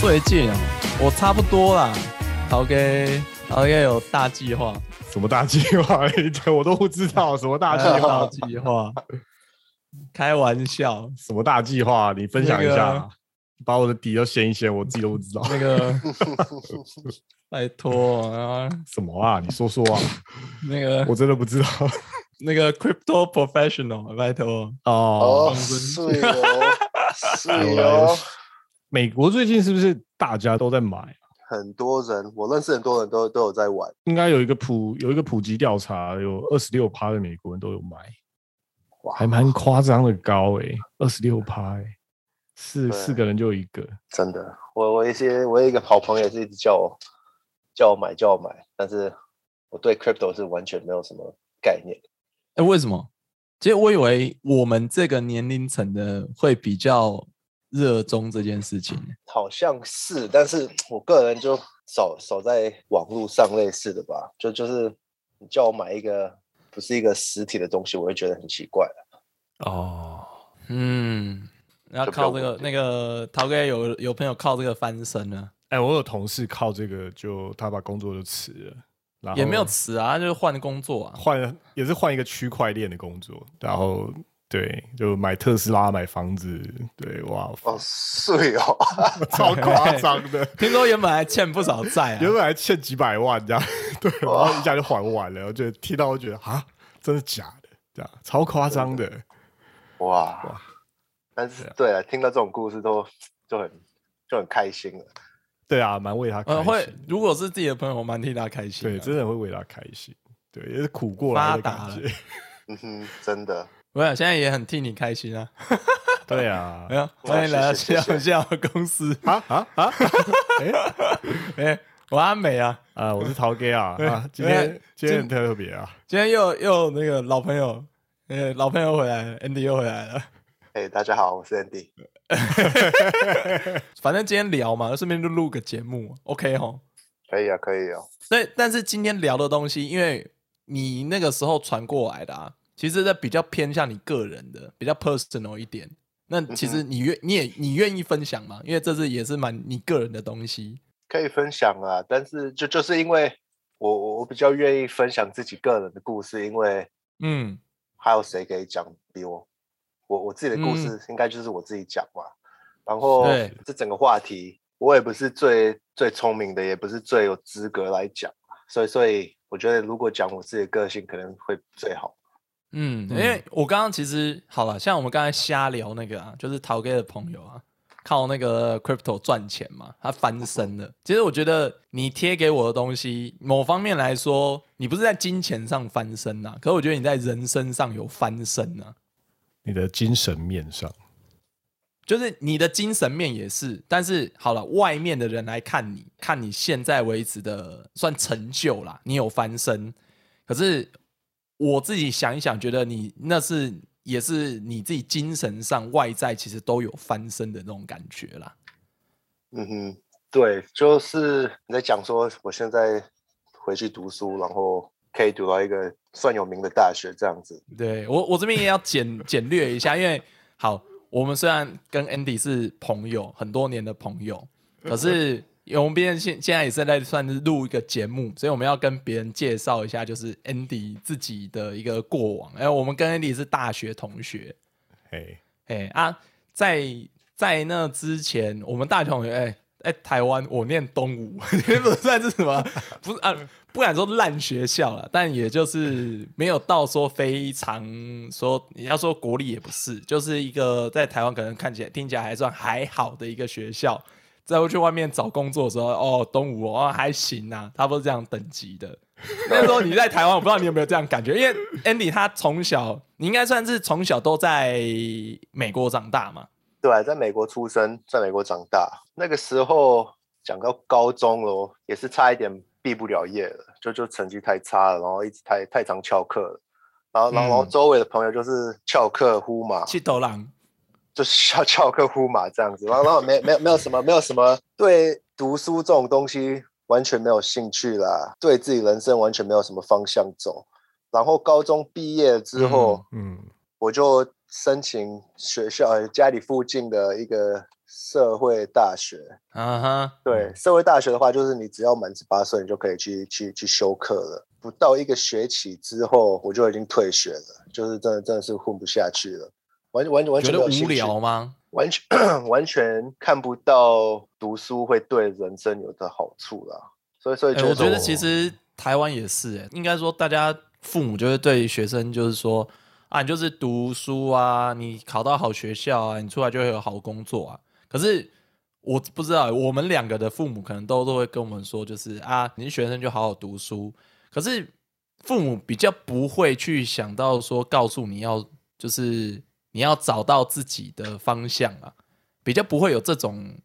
哎，最近啊，我差不多啦。陶哥，陶哥有大计划，什么大计划？我都不知道什么大计大划。计划，开玩笑。什么大计划？你分享一那下，把我的底都掀一掀，我自己都不知道。那个，拜托啊，什么啊？你说说啊，那个我真的不知道。那个 crypto professional，拜托。哦哦，，是哦，是哦，美国最近是不是大家都在买啊？很多人，我认识很多人都都有在玩。应该有一个普有一个普及调查，有二十六趴的美国人都有买，哇，还蛮夸张的高诶、二十六趴诶，四四个人就一个。真的，我我一些我有一个好朋友是一直叫我叫我买叫我买，但是我对 crypto 是完全没有什么概念。哎，为什么？其实我以为我们这个年龄层的会比较热衷这件事情。好像是，但是我个人就少少在网络上类似的吧，就就是你叫我买一个不是一个实体的东西，我会觉得很奇怪。哦，嗯，然后就比较靠这个那个陶哥有有朋友靠这个翻身了，哎、我有同事靠这个就他把工作就辞了，然后也没有辞啊，就是换工作啊。换也是换一个区块链的工作，然后对，就买特斯拉、买房子，对，哇，哦，碎哦，超夸张的，听说原本还欠不少债啊，原本还欠几百万这样，对，然后一下就还完了，我觉得听到我觉得啊，真的假的？这样超夸张的，哇！但是对啊，听到这种故事都就很就很开心了。对啊，蛮为他开呃，心，会如果是自己的朋友，我蛮替他开心的。对，真的会为他开心，对，也是苦过来的感觉，嗯哼，真的，我想现在也很替你开心啊。对啊没，有，欢迎来到笑笑公司。啊啊啊，哎哎，我阿美啊，啊，我是陶哥啊，啊，今哎天今天很特别啊，今天又又那个老朋友，呃，老朋友回来了，Andy 又回来了。哎、大家好，我是 Andy。反正今天聊嘛，顺便就录个节目，OK 吼。可以啊，可以哦。对，但是今天聊的东西，因为你那个时候传过来的啊，其实这比较偏向你个人的，比较 personal 一点。那其实你愿你也你愿意分享吗？因为这是也是蛮你个人的东西。可以分享啊，但是就就是因为我我我比较愿意分享自己个人的故事，因为嗯，还有谁可以讲比我我我自己的故事，应该就是我自己讲嘛。然后这整个话题，我也不是最最聪明的，也不是最有资格来讲，所以所以我觉得如果讲我自己的个性，可能会最好。嗯，因为我刚刚其实好了，像我们刚才瞎聊那个啊，就是陶哥的朋友啊，靠那个 crypto 赚钱嘛，他翻身了。其实我觉得你贴给我的东西，某方面来说，你不是在金钱上翻身呐、可我觉得你在人生上有翻身呐、你的精神面上，就是你的精神面也是，但是好了，外面的人来看你，看你现在为止的算成就啦，你有翻身。可是我自己想一想，觉得你那是也是你自己精神上外在其实都有翻身的那种感觉啦。嗯哼，对，就是你在讲说我现在回去读书，然后可以读到一个算有名的大学这样子。对我，我这边也要简 简略一下，因为好，我们虽然跟 Andy 是朋友很多年的朋友，可是我们毕竟现现在也是在算是录一个节目，所以我们要跟别人介绍一下，就是 Andy 自己的一个过往。哎，我们跟 Andy 是大学同学，哎，哎啊，在在那之前，我们大学同学，哎哎，台湾我念东吴，不算是什么，不是啊，不敢说烂学校了，但也就是没有到说非常说你要说国立也不是，就是一个在台湾可能看起来听起来还算还好的一个学校。再回去外面找工作的时候，哦，东吴哦还行啊，差不多这样等级的。那时候你在台湾，我不知道你有没有这样感觉，因为 Andy 他从小，你应该算是从小都在美国长大嘛。对啊，在美国出生，在美国长大，那个时候讲到高中咯，也是差一点毕不了业了，就就成绩太差了，然后一直太太常翘课了，然后然后然后嗯周围的朋友就是翘课呼嘛，气头狼，就是要翘课呼嘛这样子，然后然后没没有没有什么没有什么对读书这种东西完全没有兴趣啦，对自己人生完全没有什么方向走。然后高中毕业之后，嗯，我就申请学校，呃家里附近的一个社会大学。啊哈，对，社会大学的话，就是你只要满十八岁，你就可以去去去修课了。不到一个学期之后，我就已经退学了，就是真的真的是混不下去了，完完完全觉得无聊吗？完全 完全看不到读书会对人生有的好处啦。所以所以哎、觉得我觉得其实台湾也是、哎，应该说大家父母就会对学生就是说啊，你就是读书啊，你考到好学校啊，你出来就会有好工作啊。可是我不知道，我们两个的父母可能都都会跟我们说，就是啊，你是学生就好好读书。可是父母比较不会去想到说，告诉你要就是你要找到自己的方向啊，比较不会有这种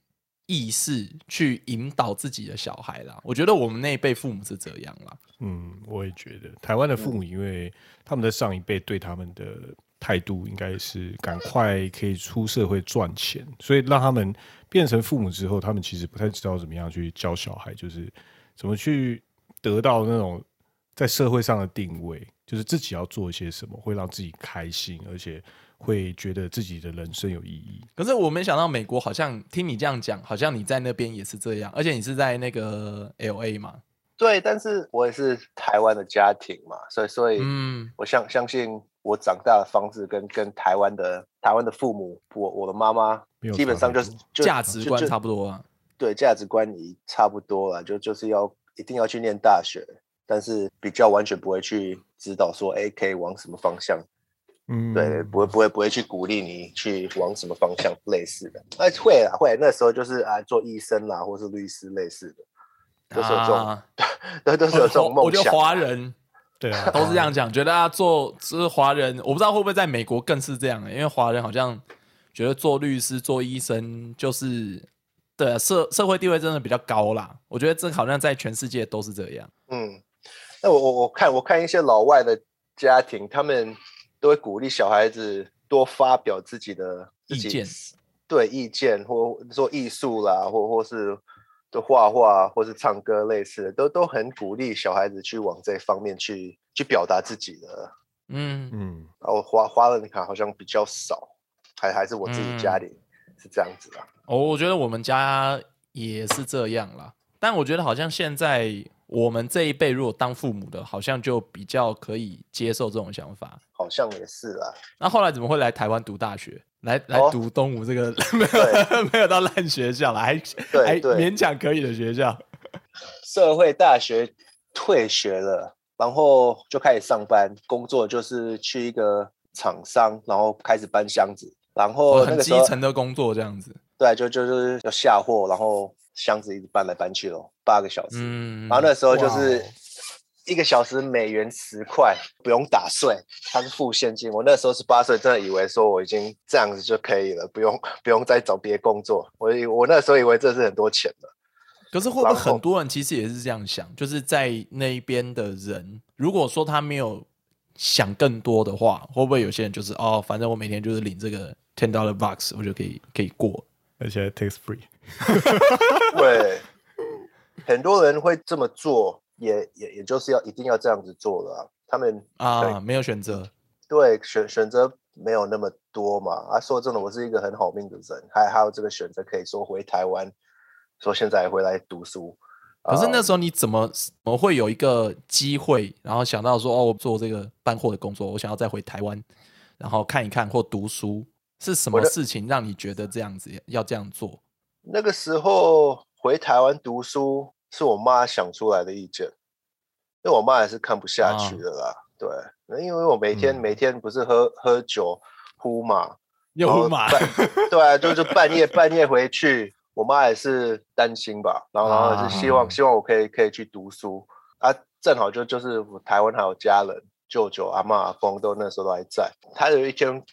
意识去引导自己的小孩啦。我觉得我们那一辈父母是这样啦。嗯，我也觉得台湾的父母，因为他们的上一辈对他们的态度应该是赶快可以出社会赚钱，所以让他们变成父母之后，他们其实不太知道怎么样去教小孩，就是怎么去得到那种在社会上的定位，就是自己要做一些什么会让自己开心，而且会觉得自己的人生有意义。可是我没想到美国好像听你这样讲，好像你在那边也是这样，而且你是在那个 L A 嘛，对，但是我也是台湾的家庭嘛，所以所以嗯，我相相信我长大的方式跟跟台湾的台湾的父母，我我的妈妈基本上就是价值观差不多啊。对价值观也差不多了，就就是要一定要去念大学，但是比较完全不会去指导说，哎，可以往什么方向，嗯，对，不会不会不会去鼓励你去往什么方向类似的，哎，会啦会，那时候就是啊做医生啦，或是律师类似的，都是有这种，啊，都都是有这种梦想。我觉得华人对啊，都是这样讲，觉得啊做就是华人，我不知道会不会在美国更是这样、欸，因为华人好像觉得做律师、做医生就是对啊社社会地位真的比较高啦。我觉得这好像在全世界都是这样。嗯，那我我我看我看一些老外的家庭，他们都会鼓励小孩子多发表自己的自己意见对意见，或做艺术啦，或或是就画画，或是唱歌类似的，都都很鼓励小孩子去往这方面去去表达自己的。嗯，嗯，然后华华人卡好像比较少，还还是我自己嗯家里是这样子啦。哦，我觉得我们家也是这样啦。但我觉得好像现在我们这一辈如果当父母的，好像就比较可以接受这种想法。好像也是啦，那后来怎么会来台湾读大学？来来哦读东吴这个 没有 没有到烂学校啦，还还勉强可以的学校。社会大学退学了，然后就开始上班，工作就是去一个厂商，然后开始搬箱子，然哦后那很基层的工作这样子。对，就就是要下货，然后箱子一直搬来搬去咯，八个小时，嗯，然后那时候就是哦一个小时美元十块，不用打税，它是付现金。我那时候十八岁，真的以为说我已经这样子就可以了，不用不用再找别的工作。我以我那时候以为这是很多钱了。可是会不会很多人其实也是这样想？就是在那一边的人，如果说他没有想更多的话，会不会有些人就是哦，反正我每天就是领这个 ten dollar box，我就可以可以过。而且 tax free。对，很多人会这么做，也也也就是要一定要这样子做了啊、他们啊，没有选择。对选选择没有那么多嘛。啊，说真的，我是一个很好命的人，还还有这个选择，可以说回台湾，说现在回来读书。可是那啊时候你怎么怎么会有一个机会，然后想到说哦，我做这个搬货的工作，我想要再回台湾，然后看一看或读书，是什么事情让你觉得这样子要这样做？那个时候回台湾读书是我妈想出来的意见，因为我妈也是看不下去啊的啦。对，那因为我每天、嗯每天不是喝喝酒呼嘛，又呼嘛 对啊，就是半夜半夜回去，我妈也是担心吧，然后然后是希望、啊希望我可以可以去读书啊，正好就就是我台湾还有家人，舅舅、阿妈、阿公都那时候都还在。他有一天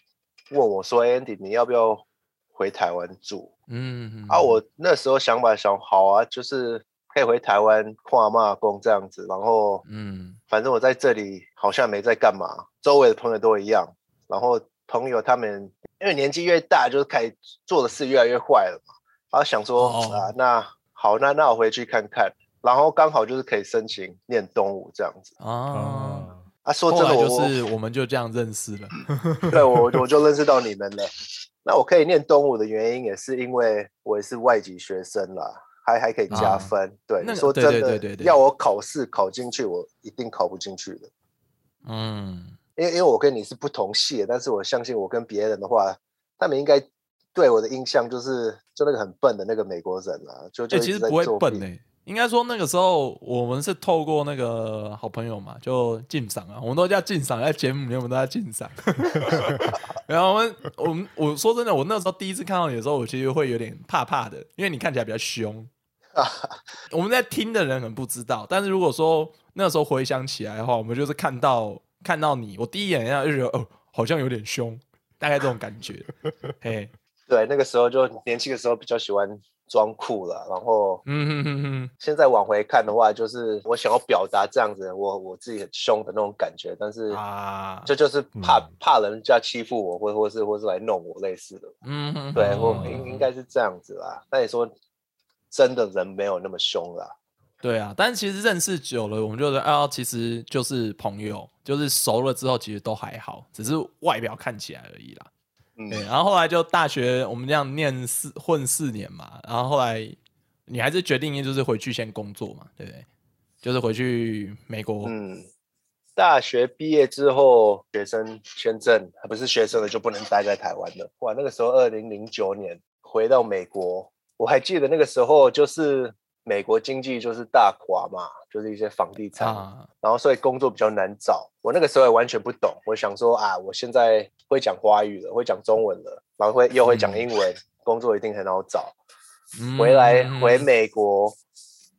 问我说哎：“Andy，你要不要回台湾住？”嗯啊，我那时候想法想好啊，就是可以回台湾看阿嬷阿公这样子，然后嗯反正我在这里好像没在干嘛，周围的朋友都一样，然后朋友他们因为年纪越大，就是开始做的事越来越坏了嘛，然后想说、哦啊，那好，那那我回去看看，然后刚好就是可以申请念东吴这样子啊。啊，啊，说真的我，就是我们就这样认识了。对我 我就认识到你们了，那我可以念东吴的原因，也是因为我也是外籍学生啦，还还可以加啊分。对，说对对真的对对对要我考试考进去，我一定考不进去的。嗯，因为因为我跟你是不同系的，但是我相信我跟别人的话，他们应该对我的印象就是就那个很笨的那个美国人啊，就就其实不会笨呢、应该说那个时候我们是透过那个好朋友嘛，就进赏啊，我们都叫进赏，在节目里面我们都叫进赏。然后我们我们我说真的，我那时候第一次看到你的时候，我其实会有点怕怕的，因为你看起来比较凶。我们在听的人可能不知道，但是如果说那时候回想起来的话，我们就是看到看到你，我第一眼就觉得哦，好像有点凶，大概这种感觉。嘿，对，那个时候就年轻的时候比较喜欢装酷了，然后嗯哼哼哼，现在往回看的话，就是我想要表达这样子，我我自己很凶的那种感觉，但是啊，这就是怕、嗯怕人家欺负我，或或是或是来弄我类似的。嗯哼，对我嗯应应该是这样子啦。那你说真的人没有那么凶啦？对啊，但是其实认识久了，我们就觉得啊，其实就是朋友，就是熟了之后，其实都还好，只是外表看起来而已啦。嗯，对，然后后来就大学我们这样念四混四年嘛，然后后来你还是决定就是回去先工作嘛，对不对？就是回去美国，嗯，大学毕业之后，学生签证不是学生了就不能待在台湾了。哇，那个时候二零零九年回到美国，我还记得那个时候就是美国经济就是大垮嘛，就是一些房地产，啊，然后所以工作比较难找。我那个时候也完全不懂，我想说啊，我现在会讲华语了，会讲中文了，然后会又会讲嗯。英文，工作一定很好找。嗯回来回美国，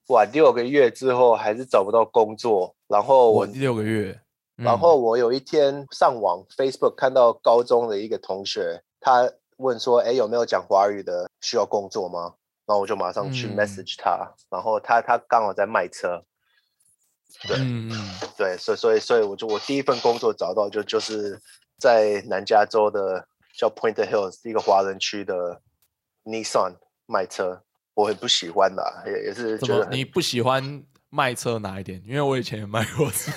哇，六个月之后还是找不到工作。然后我我，六个月，嗯。然后我有一天上网 Facebook 看到高中的一个同学，他问说，哎，有没有讲华语的需要工作吗？然后我就马上去嗯。message 他，然后他他刚好在卖车，对。对，所以所以所以我就我第一份工作找到就就是在南加州的叫 Point Hills 一个华人区的 Nissan 卖车，我很不喜欢的，也也是怎觉得你不喜欢卖车哪一点？因为我以前也卖过车，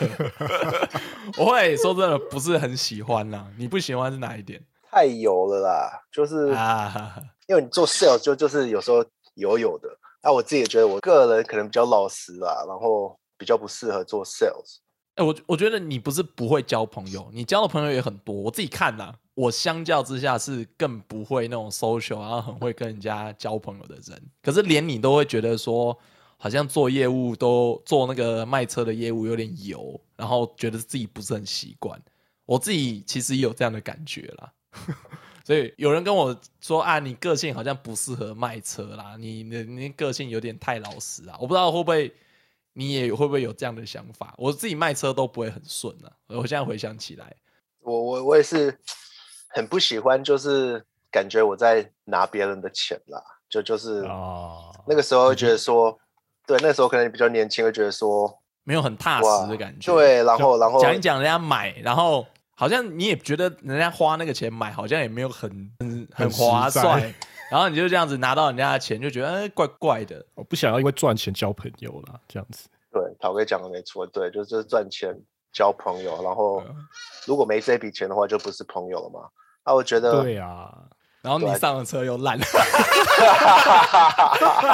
我会说真的不是很喜欢啦。你不喜欢是哪一点太油了啦，就是 啊？因为你做 sales 就就是有时候油油的，那、我自己也觉得我个人可能比较老实啦，然后比较不适合做 sales。哎、我我觉得你不是不会交朋友，你交的朋友也很多。我自己看啦，我相较之下是更不会那种 social，然后很会跟人家交朋友的人。可是连你都会觉得说，好像做业务都做那个卖车的业务有点油，然后觉得自己不是很习惯。我自己其实也有这样的感觉啦。所以有人跟我说啊，你个性好像不适合卖车啦，你你你个性有点太老实啊，我不知道会不会你也会不会有这样的想法？我自己卖车都不会很顺啊，我现在回想起来，我我我也是很不喜欢，就是感觉我在拿别人的钱啦，就就是哦，那个时候会觉得说，对，那时候可能比较年轻，会觉得说，没有很踏哇实的感觉。，对，然后然后讲一讲人家买，然后好像你也觉得人家花那个钱买，好像也没有很很划算，然后你就这样子拿到人家的钱，就觉得哎怪怪的。我不想要因为赚钱交朋友啦，这样子。对，陶哥讲的没错，对，就就是赚钱交朋友，然后嗯如果没这笔钱的话，就不是朋友了嘛。那我觉得，对啊，然后你上了车又烂，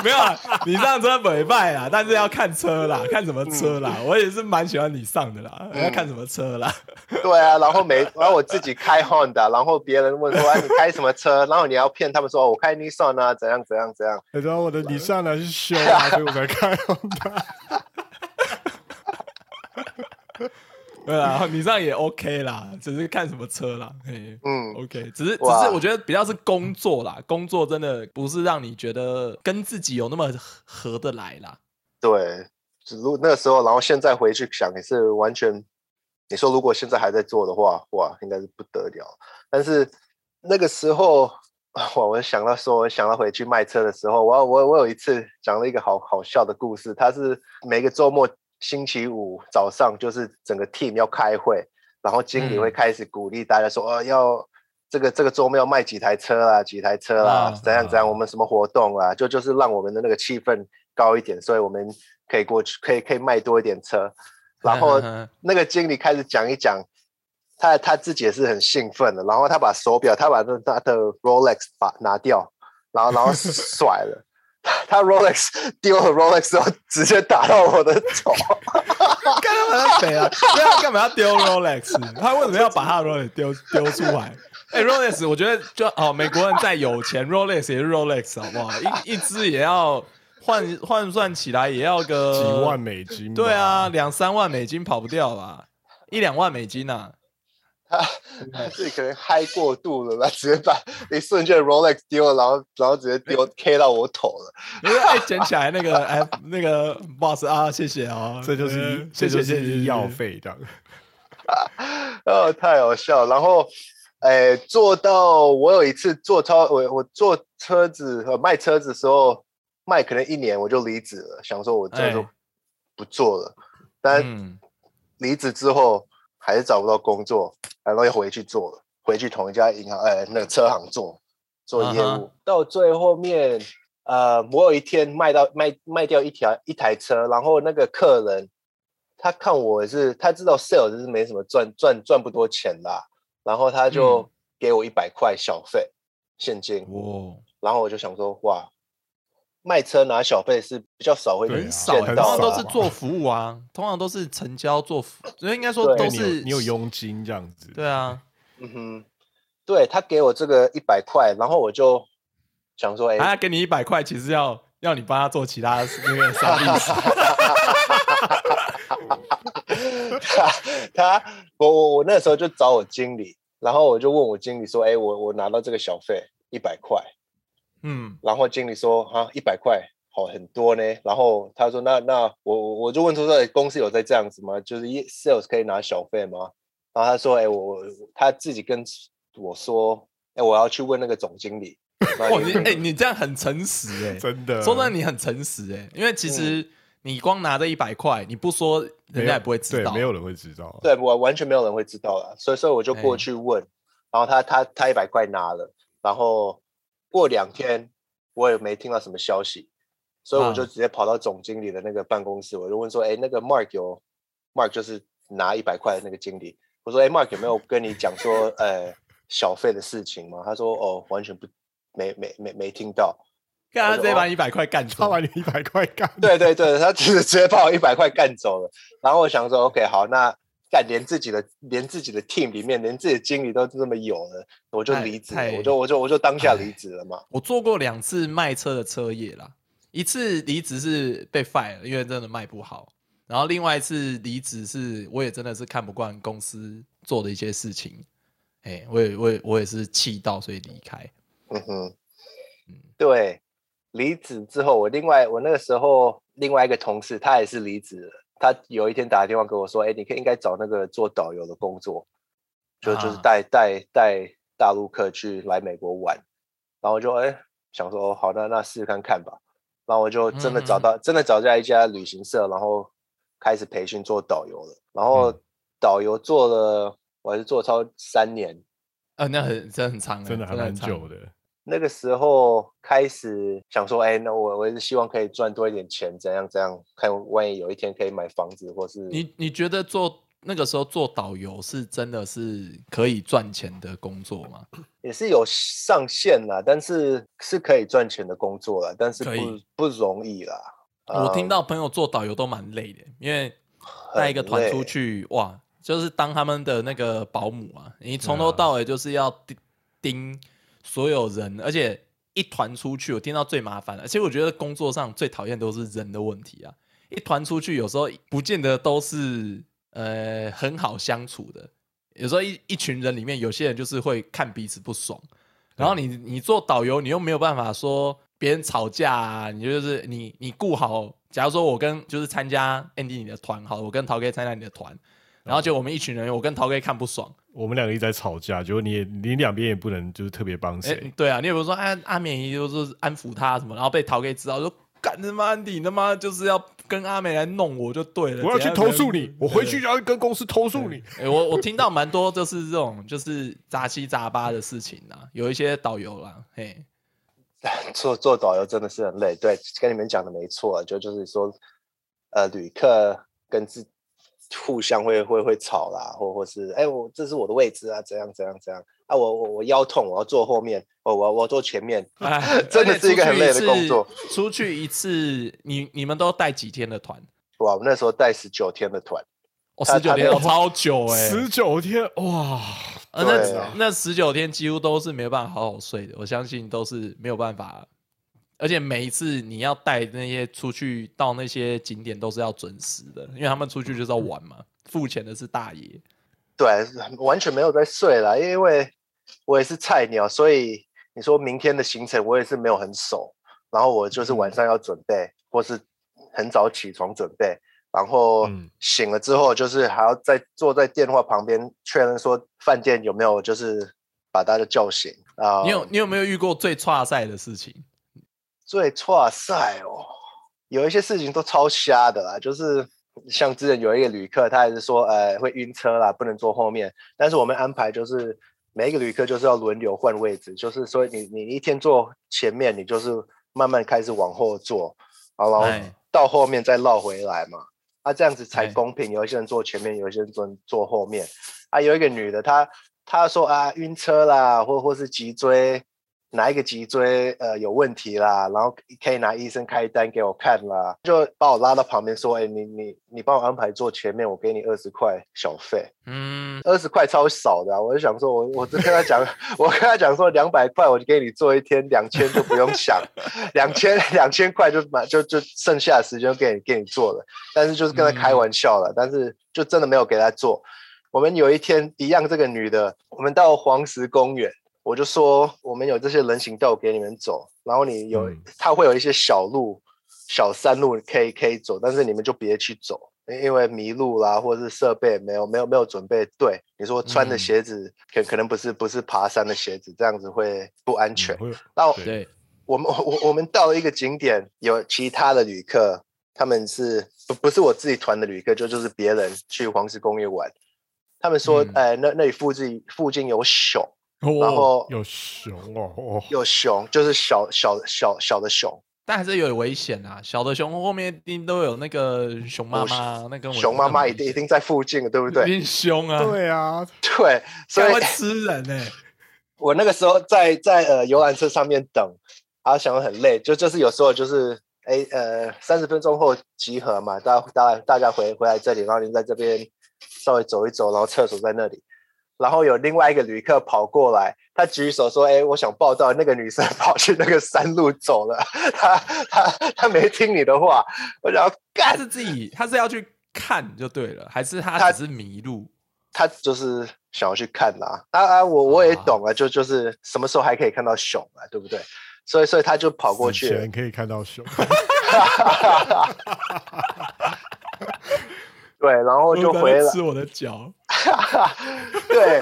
没有啊，你上车没败啦，但是要看车啦，看什么车啦。我也是蛮喜欢你上的啦，要看什么车啦。对啊，然后每然后我自己开 Honda，然后别人问说，哎，你开什么车？然后你要骗他们说，我开 Nissan 啊，怎样怎样怎样。然后我的你上来是修啊，所以我才开 Honda。对啊，你这样也 OK 啦，只是看什么车啦。嘿嗯，OK，只是只是我觉得比较是工作啦，工作真的不是让你觉得跟自己有那么合合得来啦。对，只如那个时候，然后现在回去想，也是完全，你说如果现在还在做的话，哇，应该是不得了。但是那个时候，我，我想到说，我想到回去卖车的时候，我我我有一次讲了一个好好笑的故事，他是每个周末星期五早上，就是整个 team 要开会，然后经理会嗯开始鼓励大家说，哦，要这个这个周末要卖几台车啦，几台车啦，啊怎样怎样，啊我们什么活动啊，就就是让我们的那个气氛高一点，所以我们可以过去，可以可以卖多一点车。然后 那个经理开始讲一讲，他他自己也是很兴奋的，然后他把手表，他把那他的 Rolex 把拿掉，然后然后甩了。他 Rolex 丢了 Rolex 之后，直接打到我的头。干嘛要谁啊？对啊，干嘛要丢 Rolex？他为什么要把他的 Rolex 丢丢出来？哎，Rolex，我觉得就哦，美国人再有钱，Rolex 也是 Rolex，好不好？一一只也要换换算起来也要个几万美金。对啊，两三万美金跑不掉吧？一两万美金呐。他自己可能嗨过度了吧，直接把一瞬间 Rolex 丢了，然后然后直接丢 K 到我头了。因为哎，捡起来那个哎，那个 boss 啊，谢谢 啊，这就是这就是医药费这样。哦，太好笑。然后哎，做到我有一次坐超我我坐车子和卖车子的时候卖可能一年我就离职了，想说我这就不做了。但离职之后。还是找不到工作，然后又回去做了，回去同一家银行，哎，那个车行做做业务。到最后面，呃，我有一天卖到卖卖掉一条一台车，然后那个客人他看我是，他知道 sales 是没什么赚赚赚不多钱的，然后他就给我一百块小费现金。哦，然后我就想说，哇。卖车拿小费是比较少会很少，通常都是做服务啊，通常都是成交做服，所以应该说都是你有佣金这样子。对啊，嗯哼，对他给我这个一百块，然后我就想说，哎，他给你一百块，其实要要你帮他做其他那个啥意思？他他我我我那时候就找我经理，然后我就问我经理说，哎，我我拿到这个小费一百块。嗯，然后经理说啊，一百块好很多呢。然后他说那那我我就问说，这公司有在这样子吗？就是一 sales 可以拿小费吗？然后他说，哎，我他自己跟我说，哎，我要去问那个总经理。哇，你哎，你这样很诚实哎，真的，说真的你很诚实哎，因为其实你光拿这一百块，你不说人家也不会知道，没有人会知道，对，我完全没有人会知道了。所以所以我就过去问，然后他他他一百块拿了，然后。过两天我也没听到什么消息，所以我就直接跑到总经理的那个办公室，我就问说：“哎，那个 Mark 有 Mark 就是拿一百块的那个经理，我说：哎，Mark 有没有跟你讲说呃小费的事情吗？他说：哦，完全不没没没没听到。看他直接把一百块干走，他 把你一百块干，对对对，他直直接把我一百块干走了。然后我想说：OK，好，那。”干连自己的连自己的 team 里面连自己的经理都这么有了，我就离职，我就我就我就当下离职了嘛。我做过两次卖车的车业啦，一次离职是被 fire 了，因为真的卖不好。然后另外一次离职是我也真的是看不惯公司做的一些事情，哎，我也我也我也是气到所以离开。嗯哼，嗯，对，离职之后我另外我那个时候另外一个同事他也是离职了。他有一天打电话跟我说：“哎，你可以应该找那个做导游的工作，就就是带带带大陆客去来美国玩。”然后我就哎想说：“好，那那试试看看吧。”然后我就真的找到真的找到一家旅行社，然后开始培训做导游了。然后导游做了，我还是做超三年。啊，那很真很长，真的还蛮久的。那个时候开始想说，哎，那我我是希望可以赚多一点钱，怎样怎样？看万一有一天可以买房子，或是你你觉得做那个时候做导游是真的是可以赚钱的工作吗？也是有上限啦，但是是可以赚钱的工作啦，但是不不容易啦。我听到朋友做导游都蛮累的，因为带一个团出去，哇，就是当他们的那个保姆啊，你从头到尾就是要盯盯。所有人，而且一团出去，我听到最麻烦的。其实我觉得工作上最讨厌都是人的问题啊。一团出去，有时候不见得都是呃很好相处的。有时候一一群人里面，有些人就是会看彼此不爽。然后你你做导游，你又没有办法说别人吵架啊。你就是你你顾好，假如说我跟就是参加 Andy 你的团，好，我跟陶哥参加你的团。然后就我们一群人，我跟陶哥看不爽，我们两个一直在吵架，结果你你两边也不能就是特别帮谁。对啊，你比如说安，阿美就是安抚他什么，然后被陶哥知道说，干他妈你他妈就是要跟阿美来弄我就对了，我要去投诉你，我回去就要跟公司投诉你。哎，我我听到蛮多就是这种就是杂七杂八的事情啊，有一些导游啦，嘿，做做导游真的是很累，对，跟你们讲的没错，就就是说，呃，旅客跟自互相会会会吵啦，或或是哎我这是我的位置啊，怎样怎样怎样啊，我我我腰痛，我要坐后面，哦我要我要坐前面，哎 真的是一个很累的工作。出去一次，你你们都带几天的团？哇，我们那时候带十九天的团，十九天哦，超久 哎、十九天哇，呃，那那十九天几乎都是没有办法好好睡的，我相信都是没有办法。而且每一次你要带那些出去到那些景点都是要准时的，因为他们出去就是要玩嘛，付钱的是大爷。对，完全没有在睡了，因为我也是菜鸟，所以你说明天的行程我也是没有很熟，然后我就是晚上要准备，或是很早起床准备，然后嗯醒了之后就是还要再坐在电话旁边确认说饭店有没有就是把大家叫醒啊。你有你有没有遇过最差赛的事情？最哇塞哦，有一些事情都超瞎的啦，就是像之前有一个旅客，他还是说呃会晕车啦，不能坐后面，但是我们安排就是每一个旅客就是要轮流换位置，就是说你你一天坐前面，你就是慢慢开始往后坐，然后哎。到后面再绕回来嘛，啊这样子才哎。公平，有一些人坐前面，有一些人坐坐后面，啊有一个女的她她说啊晕车啦，或或是脊椎。哪一个脊椎呃有问题啦，然后可以拿医生开单给我看啦，就把我拉到旁边说，哎、你你你帮我安排坐前面，我给你二十块小费，嗯，二十块超少的、啊，我就想说我我就跟他讲，我跟他讲说两百块我就给你做一天，两千就不用想，两千两千块就买就就剩下的时间给你给你做了，但是就是跟他开玩笑了，但是就真的没有给他做。我们有一天一样，这个女的，我们到黄石公园，我就说我们有这些人行道给你们走，然后你有、嗯。它会有一些小路、小山路可以可以走，但是你们就别去走，因因为迷路啦，或者是设备没有没有没有准备对，你说穿的嗯。鞋子可可能不是不是爬山的鞋子，这样子会不安全。会。有然后对。对，我们我我们到了一个景点，有其他的旅客，他们是不不是我自己团的旅客，就就是别人去黄石公园玩，他们说，嗯。呃，那那里附近附近有熊，然哦，后有熊哦哦，有熊，就是小小小小的熊，但还是有危险啊。小的熊后面一定都有那个熊妈妈，那跟我熊妈妈一定一定在附近，对不对？一定凶啊，对啊，对，所以会吃人哎。我那个时候在在呃游览车上面等，然后想得很累，就就是有时候就是哎呃三十分钟后集合嘛，大家大家大家回回来这里，然后您在这边稍微走一走，然后厕所在那里，然后有另外一个旅客跑过来，他举手说：“哎，我想报道。”那个女生跑去那个山路走了，他他他没听你的话，我想要他干是自己，他是要去看就对了，还是他他只是迷路？他就是想要去看啦、啊啊！我我也啊懂啊，就就是什么时候还可以看到熊啊，对不对？所以所以他就跑过去可以看到熊，对，然后就回来，吃我的脚。对，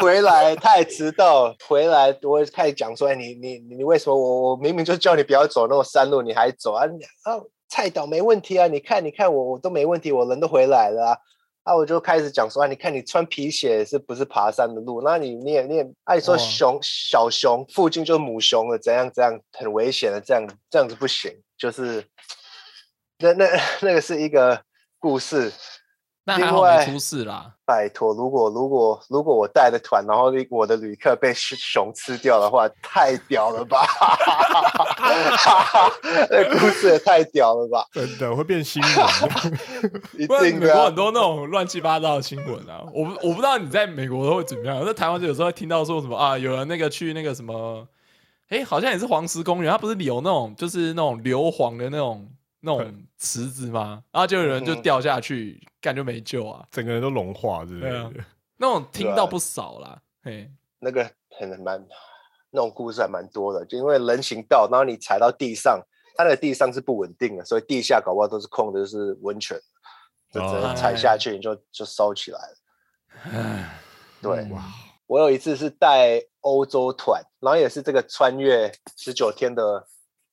回来太迟到，回来我也开始讲说，哎，你你你你为什么我我明明就叫你不要走那种山路，你还走啊？你啊，菜岛没问题啊，你看你看我我都没问题，我人都回来了啊。啊，我就开始讲说啊，你看你穿皮鞋是不是爬山的路？那你你也你也，按、说哇熊小熊附近就是母熊了，怎样怎样很危险的，这样这样子不行，就是那那那个是一个故事，那还好另外没出事啦。拜托，如果如果如果我带的团，然后那我的旅客被熊熊吃掉的话，太屌了吧！那故事也太屌了吧！真的会变新闻。一定的啊、美国很多那种乱七八糟的新闻啊，我不我不知道你在美国都会怎么样，我在台湾就有时候会听到说什么啊，有人那个去那个什么，哎，好像也是黄石公园，它不是有那种就是那种硫磺的那种那种池子吗？然后就有人就嗯。掉下去，感觉没救啊，整个人都融化之类的。那种听到不少啦，嘿，那个很蛮那种故事还蛮多的，就因为人行道，然后你踩到地上，它那个地上是不稳定的，所以地下搞不好都是空的，就是温泉，就只能踩下去你就就烧起来了。唉，对，嗯我有一次是带欧洲团，然后也是这个穿越十九天的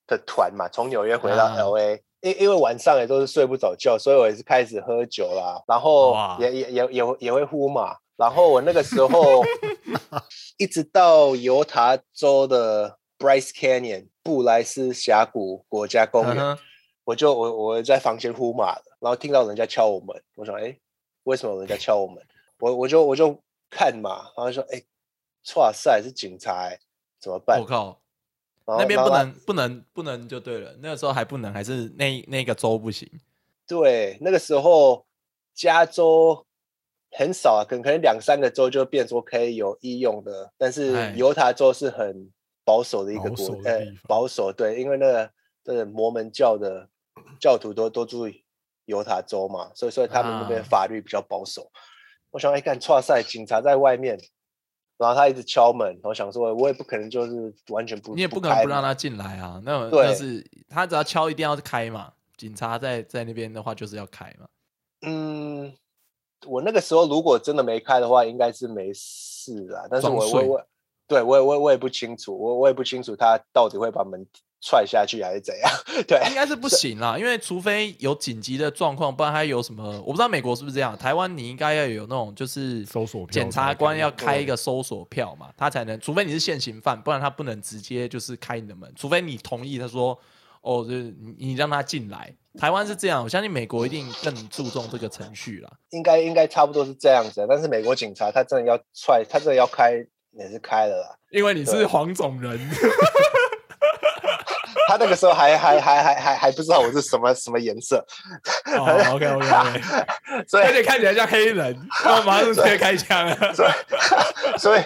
的团嘛，从纽约回到啊。L A，、因因为晚上也都是睡不着觉，所以我也是开始喝酒啦，然后哇也也也也也会呼嘛，然后我那个时候 一直到犹他州的 Bryce Canyon 布莱斯峡谷国家公园，我就我我在房间呼马了，然后听到人家敲我门，我想哎为什么人家敲我门？我我就我就看嘛，然后说，哎，哇塞，是警察、欸，怎么办我？靠，那边不能不能不能就对了，那个时候还不能，还是那那个州不行。对，那个时候加州很少啊，可能可能两三个州就变说可以有医用的，但是哎犹他州是很保守的一个国，呃保守对，因为那个这摩门教的教徒都都住犹他州嘛，所以所以他们那边啊法律比较保守。我想，哎，干 错赛，警察在外面，然后他一直敲门，我想说，我也不可能就是完全不，你也不可能不让他进来啊。那对那是他只要敲一定要开嘛，警察在在那边的话就是要开嘛。嗯，我那个时候如果真的没开的话，应该是没事啦。但是我我我，对我也我我也不清楚，我我也不清楚他到底会把门踹下去还是怎样。对，应该是不行啦，因为除非有紧急的状况，不然他有什么我不知道美国是不是这样。台湾你应该要有那种就是搜索票检察官要开一个搜索票嘛，他才能，除非你是现行犯，不然他不能直接就是开你的门，除非你同意他说哦，就是你你让他进来。台湾是这样，我相信美国一定更注重这个程序啦。应该应该差不多是这样子。但是美国警察他真的要踹，他真的要开也是开了啦。因为你是黄种人，他那个时候还 还还还还还不知道我是什么什么颜色，哦，OK OK OK，所以而且看起来像黑人，然后马上就直接开枪了。所以所以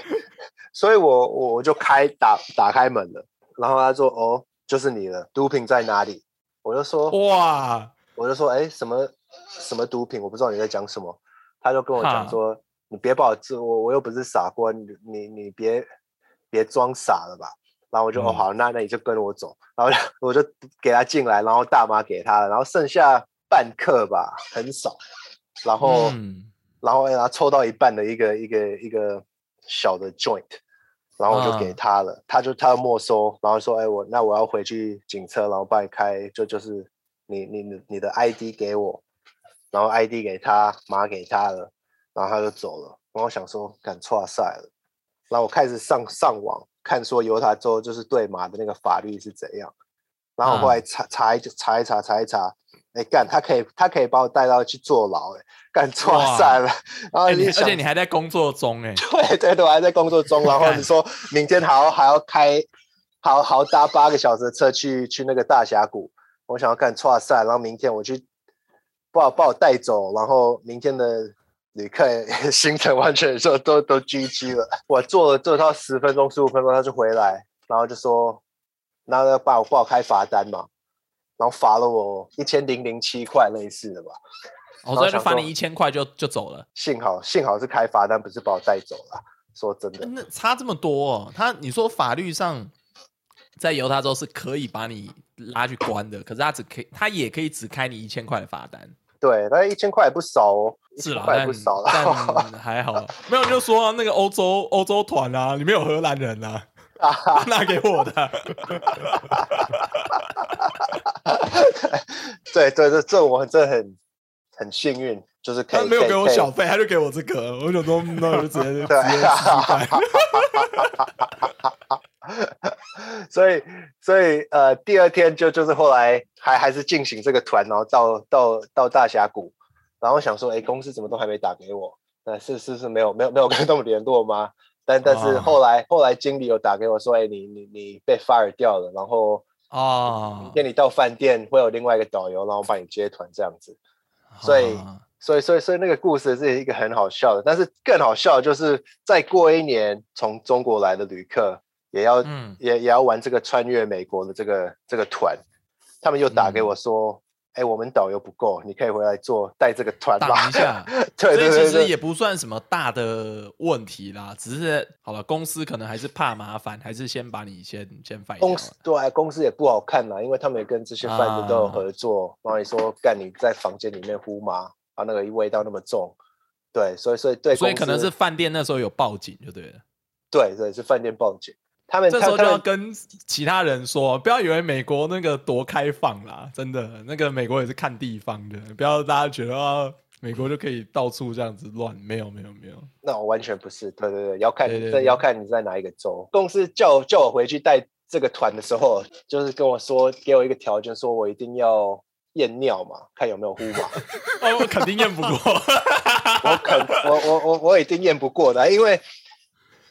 所以我我我就开打打开门了，然后他说哦就是你了，毒品在哪里？我就说哇，我就说哎什么什么毒品？我不知道你在讲什么。他就跟我讲说你别把我这我我又不是傻瓜，你你你别别装傻了吧。然后我就、哦嗯。好，那那你就跟我走，然后 我就给他进来，然后大麻给他了，然后剩下半克吧，很少，然后、嗯，然后让他抽到一半的一个一个一个小的 joint，然后我就给啊。他了，他就他要没收，然后说，哎，我那我要回去警车，然后帮你开，就就是你你你你的 ID 给我，然后 ID 给他，码给他了，然后他就走了，然后我想说，敢错赛了，然后我开始上上网看说犹他州就是对马的那个法律是怎样，然后我后来啊查查一查一查查一查，哎干他可以他可以把我带到去坐牢哎、干错哇赛了，然后而且你还在工作中 哎，对对对，我还在工作中，然后你说明天还要还要开，好好搭八个小时的车去去那个大峡谷，我想要干错散，然后明天我去把我把我带走，然后明天的旅客 行程完全就都都 GG 了。我坐了坐到十分钟十五分钟他就回来，然后就说，然后要把我帮我开罚单嘛，然后罚了我一千零零七块类似的吧。我哦所以就罚你一千块就就走了。幸好幸好是开罚单，不是把我带走了。说真的，那差这么多、哦，他你说法律上在犹他州是可以把你拉去关的，可是他只可以，他也可以只开你一千块的罚单。对，那一千块也不少哦，是啦，但。但 还好，没有你就说、那个欧洲欧洲团啊，里面有荷兰人啊，拿给我的。对对对，这我真的很很幸运，就是可以他没有给我小费，他就给我这个，我就说，嗯那我就直接直接对试试看。所以所以呃，第二天就就是后来还还是进行这个团，然后到到到大峡谷，然后想说，哎，公司怎么都还没打给我？那是是是没有没有没有 跟他们联络吗？但但是啊后来后来经理有打给我说，哎，你你你被 fire 掉了，然后哦明，天你到饭店会有另外一个导游，然后帮你接团这样子。所以啊所以，所以，所以那个故事是一个很好笑的，但是更好笑的就是再过一年，从中国来的旅客也要、嗯也也要玩这个穿越美国的这个这个团，他们又打给嗯我说，哎、我们导游不够，你可以回来做带这个团吧挡一。下。对对所以其实也不算什么大的问题啦，只是好了，公司可能还是怕麻烦，还是先把你先先废掉了。公司对公司也不好看啦，因为他们也跟这些贩子都有啊合作，然后你说干你在房间里面呼麻啊，那个味道那么重，对，所以所以对，所以可能是饭店那时候有报警就对了。对对是饭店报警，他们这时候就要跟其他人说，不要以为美国那个多开放啦，真的，那个美国也是看地方的，不要大家觉得啊，美国就可以到处这样子乱，没有没有没有，那我完全不是，对对对，要看要看你在哪一个州。公司叫我叫我回去带这个团的时候，就是跟我说，给我一个条件，说我一定要验尿嘛，看有没有呼麻。哦，我肯定验不过，我肯我我我我一定验不过的，因为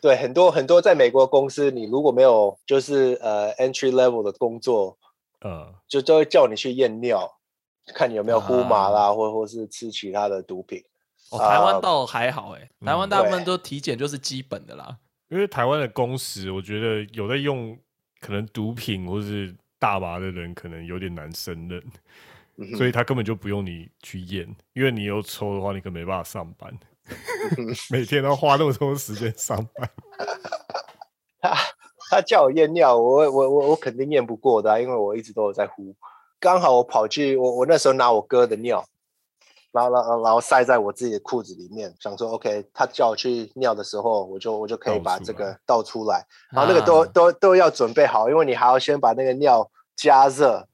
对很多很多在美国公司，你如果没有就是呃 entry level 的工作，嗯，就就会叫你去验尿，看你有没有呼麻啦，或或是吃其他的毒品。哦，台湾啊倒还好哎，嗯台湾大部分都体检就是基本的啦。因为台湾的工时，我觉得有在用可能毒品或是大麻的人，可能有点难胜任，嗯所以他根本就不用你去验，因为你有抽的话，你可能没办法上班，每天都花那么多时间上班。他他叫我验尿，我我我我肯定验不过的啊、因为我一直都有在呼。刚好我跑去，我我那时候拿我哥的尿，然后然后然后塞在我自己的裤子里面，想说 OK，他叫我去尿的时候，我就我就可以把这个来倒出来。然后那个都、啊都都要准备好，因为你还要先把那个尿加热，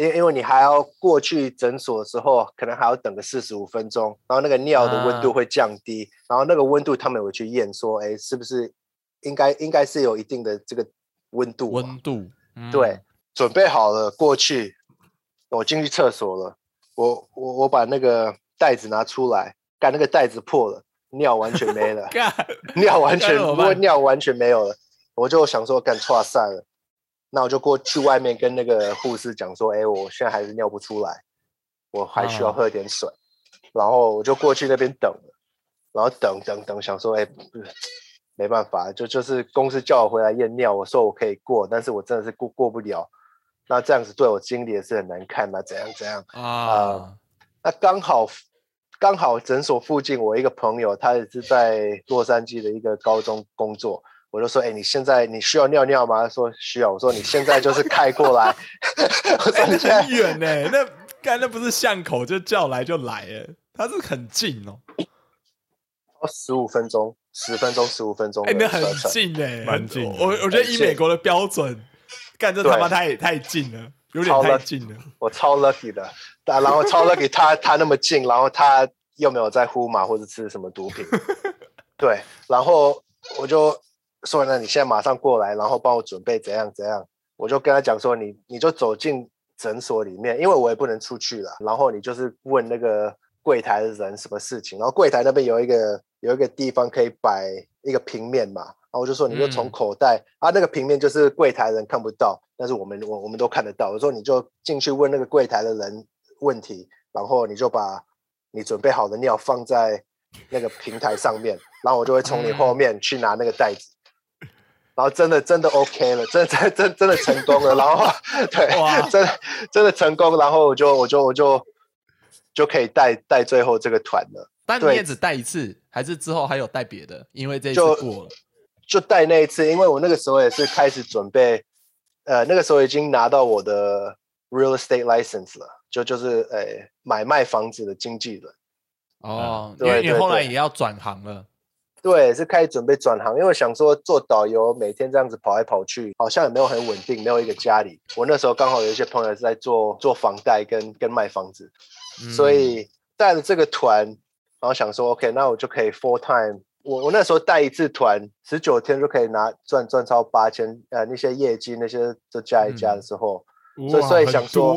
因为因为你还要过去诊所的时候，可能还要等个四十五分钟，然后那个尿的温度啊会降低，然后那个温度他们有去验说，哎，是不是应该应该是有一定的这个温度嘛？温度，嗯对，准备好了过去，我进去厕所了，我我我把那个袋子拿出来，干那个袋子破了，尿完全没了。干尿完全那怎么不过尿完全没有了，我就想说干错赛了，那我就过去外面跟那个护士讲说，哎，我现在还是尿不出来，我还需要啊喝点水，然后我就过去那边等了，然后等等等，想说，哎，不没办法，就就是公司叫我回来验尿，我说我可以过，但是我真的是过过不了，那这样子对我经理也是很难看嘛，怎样怎样。啊，那刚好刚好诊所附近，我一个朋友，他也是在洛杉矶的一个高中工作，我就说，哎、你现在你需要尿尿吗？他说需要，我说你现在就是开过来，我说你现在很远呢，那干那不是巷口就叫来就来哎，他是很近哦，十五分钟、十分钟、十五分钟哎，的那很，近哎，蛮近我我觉得以美国的标准，干这他妈对太太近了，有点太近了。我超 lucky 的，但然后超 lucky 他他那么近，然后他又没有在呼麻或者吃什么毒品，对，然后我就说，那你现在马上过来，然后帮我准备怎样怎样，我就跟他讲说，你你就走进诊所里面，因为我也不能出去了，然后你就是问那个柜台的人什么事情，然后柜台那边有一个有一个地方可以摆一个平面嘛，然后我就说你就从嗯口袋、啊，那个平面就是柜台人看不到，但是我们我我们都看得到。我说你就进去问那个柜台的人问题，然后你就把你准备好的尿放在那个平台上面，然后我就会从你后面去拿那个袋子。然后真的真的 OK 了，真真真真的成功了，然后对哇，真的真的成功，然后我就我就我就就可以带带最后这个团了。对但你也只带一次，还是之后还有带别的？因为这一次就过了就带那一次，因为我那个时候也是开始准备，呃，那个时候已经拿到我的 real estate license 了，就就是呃买卖房子的经纪人。哦，因对为你对对后来也要转行了。对，是开始准备转行，因为想说做导游，每天这样子跑来跑去，好像也没有很稳定，没有一个家里。我那时候刚好有一些朋友是在做做房贷跟跟卖房子，所嗯以带了这个团，然后想说 OK，那我就可以 full time。我我那时候带一次团，十九天就可以拿赚赚超八千，呃，那些业绩那些都加一加的时候，所以所以想说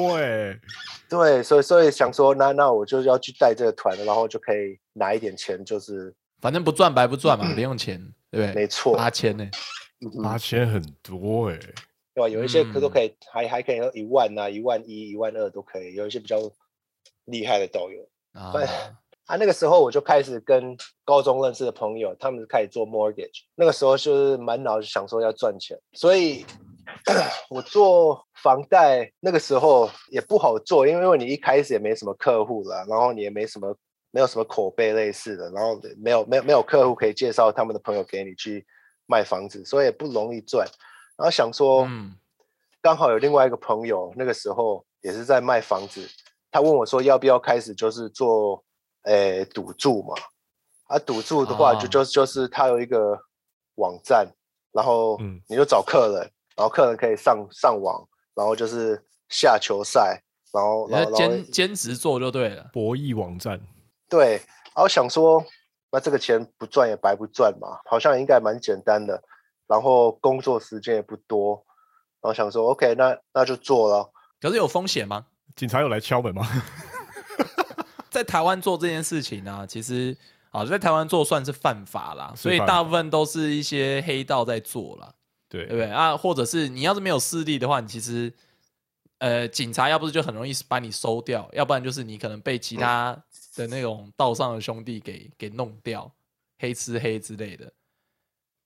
对，所以所以想说，那那我就要去带这个团，然后就可以拿一点钱，就是反正不赚白不赚嘛，零用钱，对不对？没错，八千呢，八千很多哎，对吧？有一些可都嗯可以，还还可以一万啊，一万一、一万二都可以。有一些比较厉害的导游，啊，对啊，那个时候我就开始跟高中认识的朋友，他们开始做 mortgage。那个时候就是满脑子想说要赚钱，所以 我做房贷那个时候也不好做，因为因为你一开始也没什么客户了，然后你也没什么没有什么口碑类似的，然后没有没有没有客户可以介绍他们的朋友给你去卖房子，所以也不容易赚。然后想说，嗯刚好有另外一个朋友，那个时候也是在卖房子，他问我说要不要开始就是做，诶赌注嘛。啊，赌注的话就哦就就是他有一个网站，然后嗯你就找客人，然后客人可以上上网，然后就是下球赛，然后你要然后然后兼兼职做就对了。博弈网站，对，然后想说，那这个钱不赚也白不赚嘛，好像应该蛮简单的，然后工作时间也不多，然后想说 OK，那那就做了。可是有风险吗？警察有来敲门吗？在台湾做这件事情呢、其实啊，在台湾做算是犯法啦，所以大部分都是一些黑道在做啦，对对不对啊？或者是你要是没有势力的话，你其实呃，警察要不是就很容易把你收掉，要不然就是你可能被其他的那种道上的兄弟给给弄掉，黑吃黑之类的。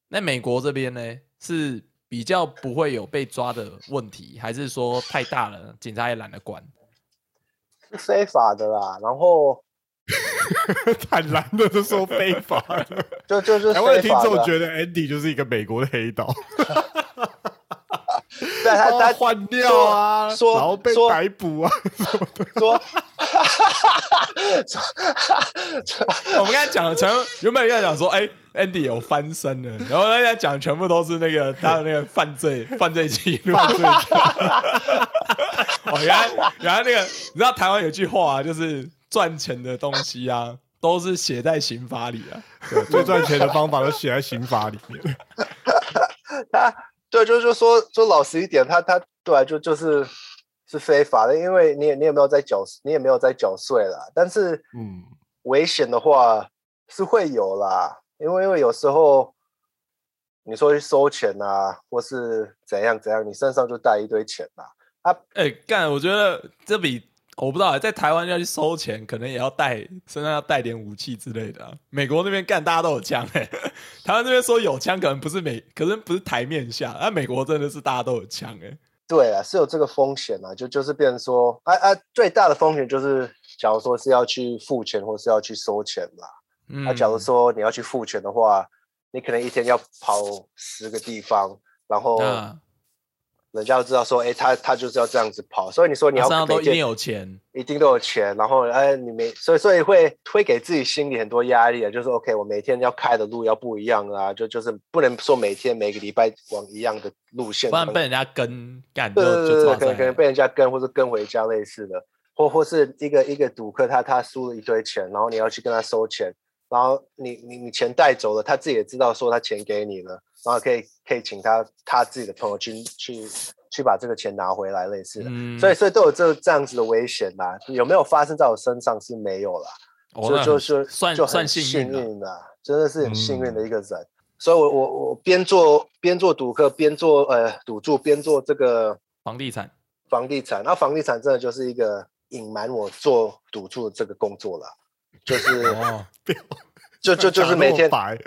那美国这边呢，是比较不会有被抓的问题，还是说太大了，警察也懒得管？是非法的啦。然后 坦然的就说非法的。就就就是 台湾的听众觉得 Andy 就是一个美国的黑道，对他他换掉啊，说然后被说逮捕啊，说，我们刚才讲的全原本要讲说，哎、a n d y 有翻身了，然后大家讲全部都是那个他的那个犯罪犯罪记录。哦，原来原来那个，你知道台湾有句话啊，就是赚钱的东西啊，都是写在刑法里啊。对最赚钱的方法都写在刑法里面。他对，就就说说老实一点，他他对啊，就就是是非法的，因为你也你也没有在缴，你也没有在缴税啦。但是嗯，危险的话是会有啦，因为因为有时候你说去收钱啊，或是怎样怎样，你身上就带一堆钱啦。哎、干，我觉得这比我不知道，在台湾要去收钱，可能也要带身上要带点武器之类的、啊。美国那边干，大家都有枪哎、台湾这边说有枪，可能不是美，可能不是台面下，那、美国真的是大家都有枪哎、对啊，是有这个风险啊，就就是变成说，啊啊，最大的风险就是，假如说是要去付钱或是要去收钱啦。嗯，那、假如说你要去付钱的话，你可能一天要跑十个地方，然后那人家都知道说，哎，他他就是要这样子跑，所以你说你要身上都一定有钱，一定都有钱，然后哎，你每所以所以会会给自己心里很多压力啊，就是 OK，我每天要开的路要不一样啊，就就是不能说每天每个礼拜往一样的路线，不然被人家跟干就对对对，可能可能被人家跟或者跟回家类似的，或或是一个一个赌客他他输了一堆钱，然后你要去跟他收钱，然后你你你钱带走了，他自己也知道说他钱给你了，然后可以可以请他他自己的朋友去去去把这个钱拿回来类似的，嗯，所以所以都有这这样子的危险啦，有没有发生在我身上是没有啦。就哦那很就是算就很幸幸运了。运啦，真的是很幸运的嗯一个人。所以我我我边做边做赌客，边做呃赌注，边做这个房地产，房地产。那房地产真的就是一个隐瞒我做赌注的这个工作啦，就是哦，就就就是每天白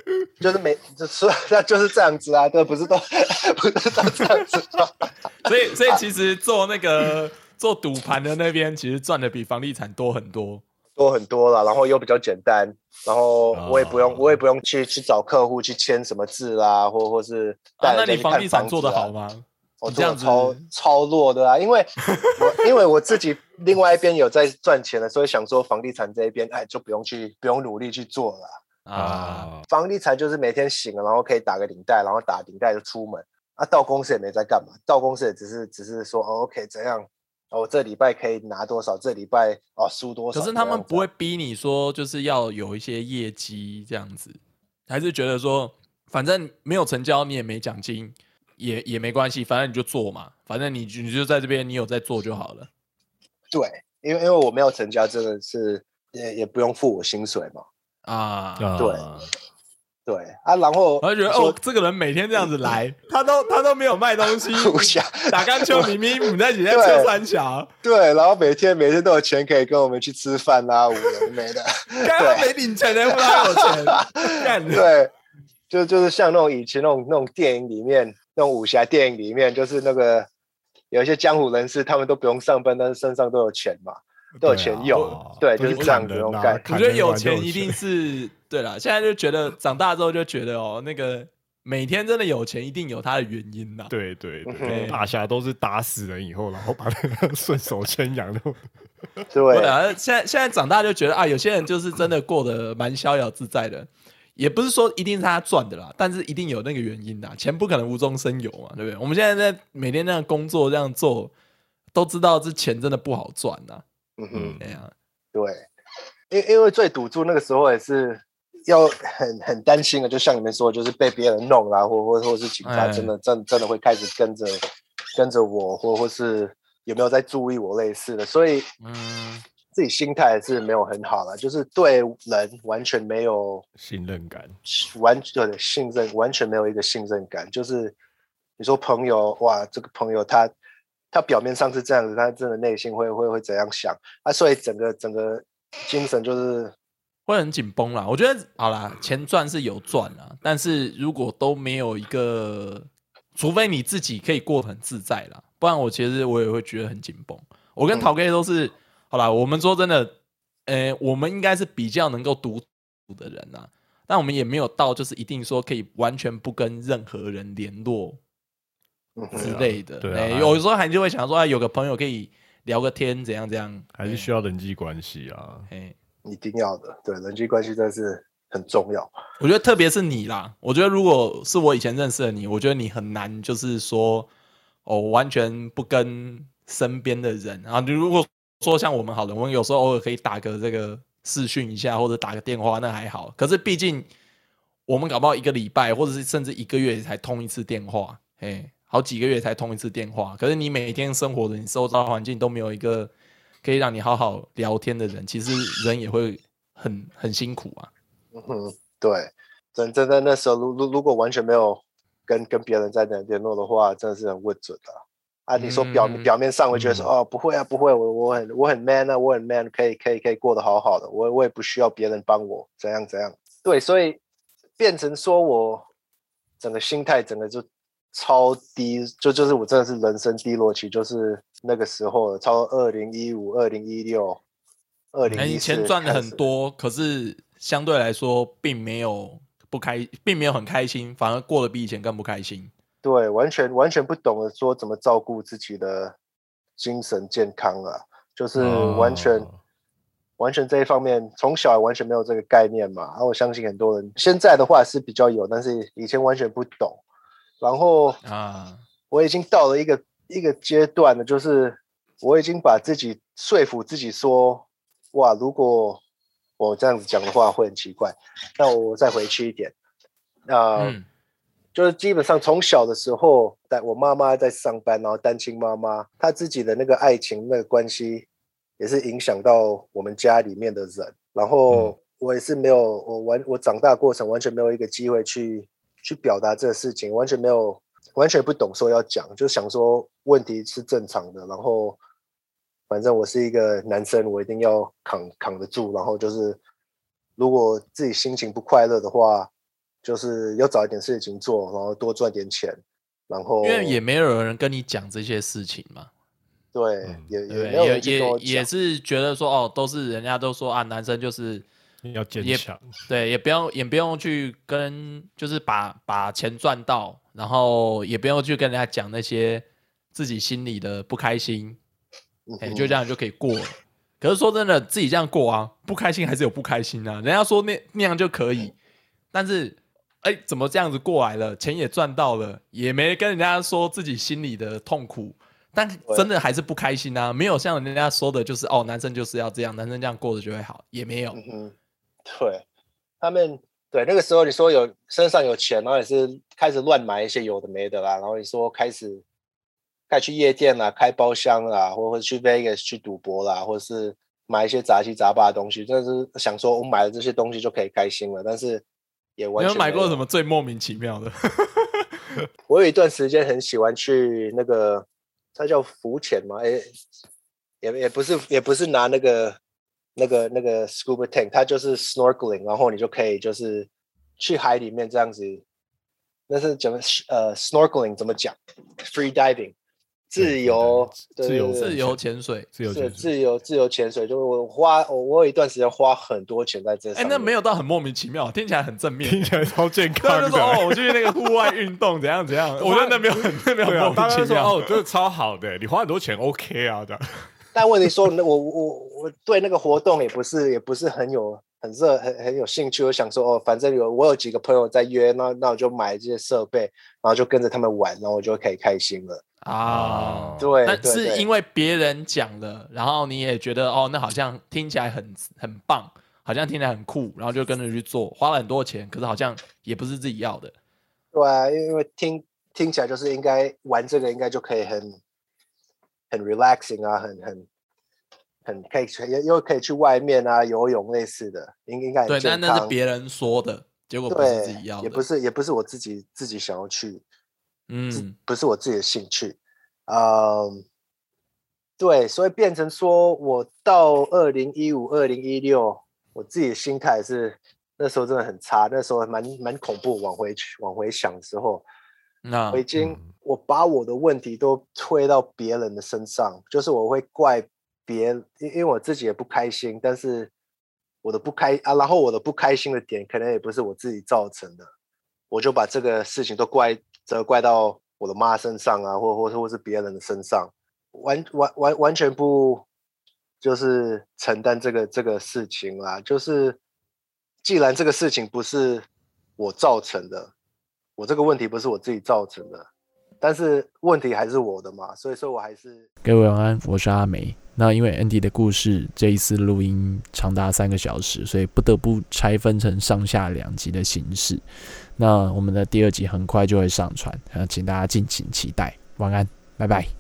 就是每就是那就是这样子啊，对，不是都 不是都这样子？所以所以其实做那个做赌盘的那边，其实赚的比房地产多很多。多很多了，然后又比较简单，然后我也不用、哦我也不用去去找客户去签什么字啦，或或是啊，那你房地产做的好吗？我你这样子做的超 超弱的啊，因为我因为我自己另外一边有在赚钱的，所以想说房地产这一边，哎，就不用去不用努力去做了。啊，啊，房地产就是每天醒了，然后可以打个领带，然后打领带就出门。啊，到公司也没在干嘛，到公司也只是只是说，哦，OK，怎样？哦，我这礼拜可以拿多少？这礼拜哦输多少？可是他们不会逼你说，就是要有一些业绩这样子，还是觉得说，反正没有成交，你也没奖金，也也没关系，反正你就做嘛，反正你就你就在这边，你有在做就好了。对，因为因为我没有成交，真的是也也不用付我薪水嘛。啊，对对啊，然后我就觉得哦，这个人每天这样子来，他都他都没有卖东西，打钢球，明明你在几在对车三小，对，然后每天每天都有钱可以跟我们去吃饭啊、五人没的。刚刚没领钱的，不知道有钱，干对，就就是像那种以前那种那种电影里面，那种武侠电影里面，就是那个有一些江湖人士，他们都不用上班，但是身上都有钱嘛，都有钱用。啊对，就是这样子那种概念。我觉得有钱一定是对了，现在就觉得长大之后就觉得哦，那个每天真的有钱，一定有他的原因呐。对对嗯对，大侠都是打死人以后，然后把那个 顺手牵羊的。对对啊，现在现在长大就觉得啊，有些人就是真的过得蛮逍遥自在的，也不是说一定是他赚的啦，但是一定有那个原因的，钱不可能无中生有嘛，对不对？我们现在在每天那样工作这样做，都知道这钱真的不好赚呐。嗯哼，哎呀，对，因因为最赌注那个时候也是要很很担心的，就像你们说，就是被别人弄啦，或或或是警察哎真的真真的会开始跟着跟着我，或或是有没有在注意我类似的，所以嗯，自己心态是没有很好了，就是对人完全没有信任感，完全的信任，完全没有一个信任感。就是你说朋友，哇，这个朋友他他表面上是这样子，他真的内心会会会怎样想啊？所以整个整个精神就是会很紧绷啦。我觉得好啦，钱赚是有赚啦，但是如果都没有一个，除非你自己可以过得很自在啦，不然我其实我也会觉得很紧绷。我跟陶哥都是。好啦，我们说真的，呃，我们应该是比较能够独处的人呐，但我们也没有到就是一定说可以完全不跟任何人联络之类的。对，有时候还就会想说，啊，有个朋友可以聊个天，怎样怎样，还是需要人际关系啊。哎，一定要的，对，人际关系真的是很重要。我觉得特别是你啦，我觉得如果是我以前认识的你，我觉得你很难就是说，哦，完全不跟身边的人啊，你如果。说像我们好了，我们有时候偶尔可以打个这个视讯一下，或者打个电话，那还好。可是毕竟我们搞不好一个礼拜，或者是甚至一个月才通一次电话，哎，好几个月才通一次电话。可是你每天生活的你周遭环境都没有一个可以让你好好聊天的人，其实人也会很很辛苦啊。嗯哼，对，真真的那时候，如如如果完全没有跟跟别人在那联络的话，真的是很不准的。啊，你说表表面上会觉得说哦，不会啊，不会，我我很我很 man 啊，我很 man，可以可以可以过得好好的，我我也不需要别人帮我，怎样怎样。对，所以变成说我整个心态整个就超低，就就是我真的是人生低落期，就是那个时候，超二零一五、二零一六、二零一钱赚的很多，可是相对来说并没有不开，并没有很开心，反而过得比以前更不开心。对，完全完全不懂得说怎么照顾自己的精神健康啊，就是完全完全这一方面从小完全没有这个概念嘛。然后我相信很多人现在的话是比较有，但是以前完全不懂。然后啊，我已经到了一个一个阶段了，就是我已经把自己说服自己说，哇，如果我这样子讲的话会很奇怪，那我再回去一点啊。就是基本上从小的时候，在我妈妈在上班，然后单亲妈妈，她自己的那个爱情那个关系，也是影响到我们家里面的人。然后我也是没有，我完我长大过程完全没有一个机会去去表达这个事情，完全没有，完全不懂说要讲，就想说问题是正常的。然后反正我是一个男生，我一定要扛扛得住。然后就是如果自己心情不快乐的话。就是要找一点事情做，然后多赚点钱，然后因为也没有人跟你讲这些事情嘛。对，也也也也也是觉得说哦，都是人家都说啊，男生就是要坚强，对，也不用也不用去跟，就是把把钱赚到，然后也不用去跟人家讲那些自己心里的不开心，哎，就这样就可以过了。可是说真的，自己这样过啊，不开心还是有不开心啊。人家说那那样就可以，但是。哎，怎么这样子过来了？钱也赚到了，也没跟人家说自己心里的痛苦，但真的还是不开心啊！没有像人家说的，就是哦，男生就是要这样，男生这样过着就会好，也没有。嗯，对，他们对那个时候你说有身上有钱，然后也是开始乱买一些有的没的啦，然后你说开始开去夜店啦，开包厢啦，或者去 Vegas 去赌博啦，或者是买一些杂七杂八的东西，真的是想说我买了这些东西就可以开心了，但是。你有买过什么最莫名其妙的？我有一段时间很喜欢去那个，它叫浮潜嘛，哎，也也不是，也不是拿那个那个那个 scuba tank，它就是 snorkeling，然后你就可以就是去海里面这样子，那是怎么呃 snorkeling 怎么讲？free diving。自由，自由，自由潜水，自由，自由，自由潜水。就我花，我我有一段时间花很多钱在这。哎，那没有到很莫名其妙，听起来很正面，听起来超健 康。就说哦，我去那个户外运动，怎样怎样。我觉得那没有很没有莫名其妙。哦，真的超好的，你花很多钱，OK 啊的。但问题说，那我我我对那个活动也不是也不是很有很热很很有兴趣。我想说哦，反正有我有几个朋友在约，那那我就买这些设备，然后就跟着他们玩，然后我就可以开心了。啊，对，但是因为别人讲了，然后你也觉得哦，那好像听起来很很棒，好像听起来很酷，然后就跟着去做，花了很多钱，可是好像也不是自己要的。对啊，因为听听起来就是应该玩这个，应该就可以很很 relaxing 啊，很很很可以去，又又可以去外面啊游泳类似的，应应该对，但。那是别人说的，结果不是自己要，的，也不是也不是我自己自己想要去，嗯，不是我自己的兴趣，嗯，对，所以变成说我到二零一五、二零一六，我自己的心态是那时候真的很差，那时候蛮蛮恐怖。往回去往回想的时候，那我已经、嗯我把我的问题都推到别人的身上，就是我会怪别，因因为我自己也不开心，但是我的不开啊，然后我的不开心的点可能也不是我自己造成的，我就把这个事情都怪责怪到我的妈身上啊，或或或是别人的身上，完完完完全不就是承担这个这个事情啦。就是既然这个事情不是我造成的，我这个问题不是我自己造成的，但是问题还是我的嘛，所以说我还是各位晚安，我是阿梅。那因为 Andy 的故事这一次录音长达三个小时，所以不得不拆分成上下两集的形式。那我们的第二集很快就会上传，呃，请大家敬请期待。晚安，拜拜。